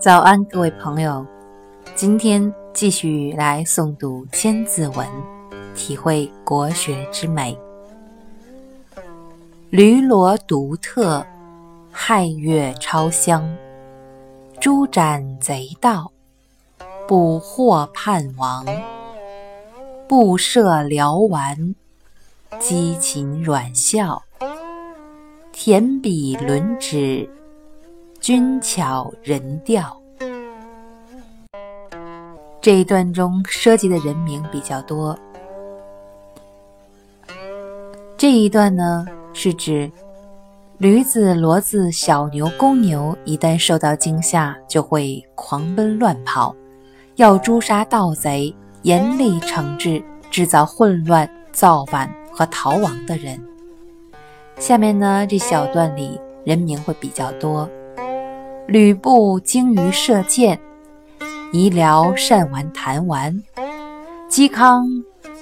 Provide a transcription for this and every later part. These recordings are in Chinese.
早安，各位朋友，今天继续来诵读《千字文》，体会国学之美。驴骡独特，亥月超香。朱斩贼盗，捕获叛王。布设辽丸，激禽软笑。田笔轮指。君巧人调，这一段中涉及的人名比较多。这一段呢，是指驴子、骡子、小牛、公牛一旦受到惊吓，就会狂奔乱跑，要诛杀盗贼，严厉惩治制造混乱、造反和逃亡的人。下面呢，这小段里人名会比较多。吕布精于射箭，夷辽善玩弹丸，嵇康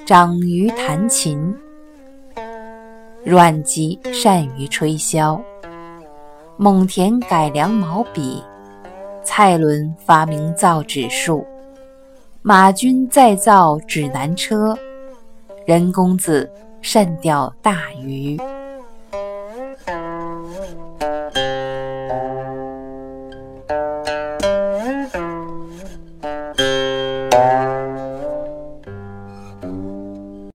长于弹琴，阮籍善于吹箫，蒙恬改良毛笔，蔡伦发明造纸术，马钧再造指南车，任公子善钓大鱼。